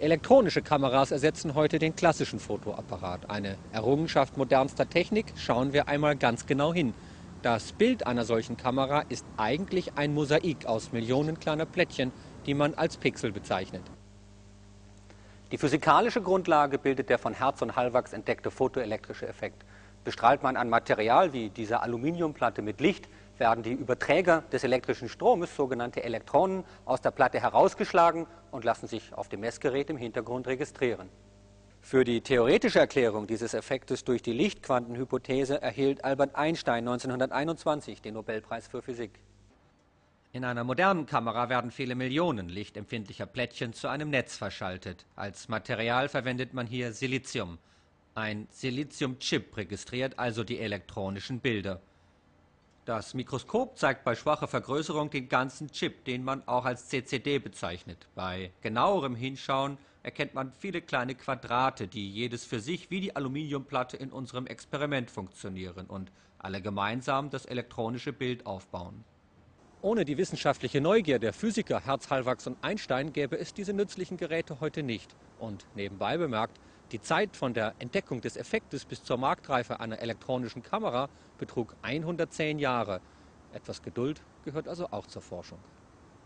Elektronische Kameras ersetzen heute den klassischen Fotoapparat. Eine Errungenschaft modernster Technik. Schauen wir einmal ganz genau hin. Das Bild einer solchen Kamera ist eigentlich ein Mosaik aus Millionen kleiner Plättchen, die man als Pixel bezeichnet. Die physikalische Grundlage bildet der von Herz und Hallwachs entdeckte photoelektrische Effekt. Bestrahlt man ein Material wie diese Aluminiumplatte mit Licht, werden die Überträger des elektrischen Stromes, sogenannte Elektronen, aus der Platte herausgeschlagen und lassen sich auf dem Messgerät im Hintergrund registrieren. Für die theoretische Erklärung dieses Effektes durch die Lichtquantenhypothese erhielt Albert Einstein 1921 den Nobelpreis für Physik. In einer modernen Kamera werden viele Millionen lichtempfindlicher Plättchen zu einem Netz verschaltet. Als Material verwendet man hier Silizium. Ein Siliziumchip registriert also die elektronischen Bilder. Das Mikroskop zeigt bei schwacher Vergrößerung den ganzen Chip, den man auch als CCD bezeichnet. Bei genauerem Hinschauen erkennt man viele kleine Quadrate, die jedes für sich wie die Aluminiumplatte in unserem Experiment funktionieren und alle gemeinsam das elektronische Bild aufbauen. Ohne die wissenschaftliche Neugier der Physiker Herz, Hallwachs und Einstein gäbe es diese nützlichen Geräte heute nicht. Und nebenbei bemerkt, die Zeit von der Entdeckung des Effektes bis zur Marktreife einer elektronischen Kamera betrug 110 Jahre. Etwas Geduld gehört also auch zur Forschung.